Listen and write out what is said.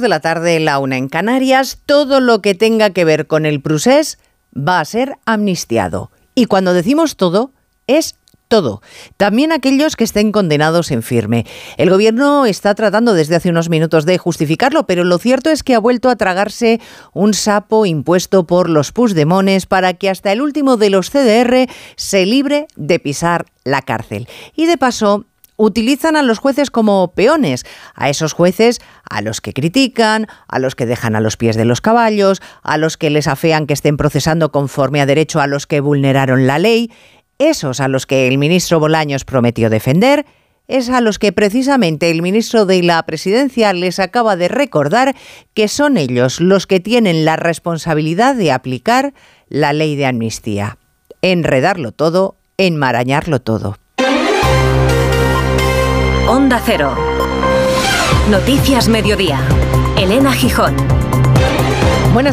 de la tarde, la una en Canarias, todo lo que tenga que ver con el Prusés va a ser amnistiado. Y cuando decimos todo, es todo, también aquellos que estén condenados en firme. El gobierno está tratando desde hace unos minutos de justificarlo, pero lo cierto es que ha vuelto a tragarse un sapo impuesto por los pusdemones para que hasta el último de los CDR se libre de pisar la cárcel. Y de paso, utilizan a los jueces como peones, a esos jueces a los que critican, a los que dejan a los pies de los caballos, a los que les afean que estén procesando conforme a derecho a los que vulneraron la ley, esos a los que el ministro Bolaños prometió defender, es a los que precisamente el ministro de la Presidencia les acaba de recordar que son ellos los que tienen la responsabilidad de aplicar la ley de amnistía. Enredarlo todo, enmarañarlo todo. Cero. Noticias Mediodía. Elena Gijón.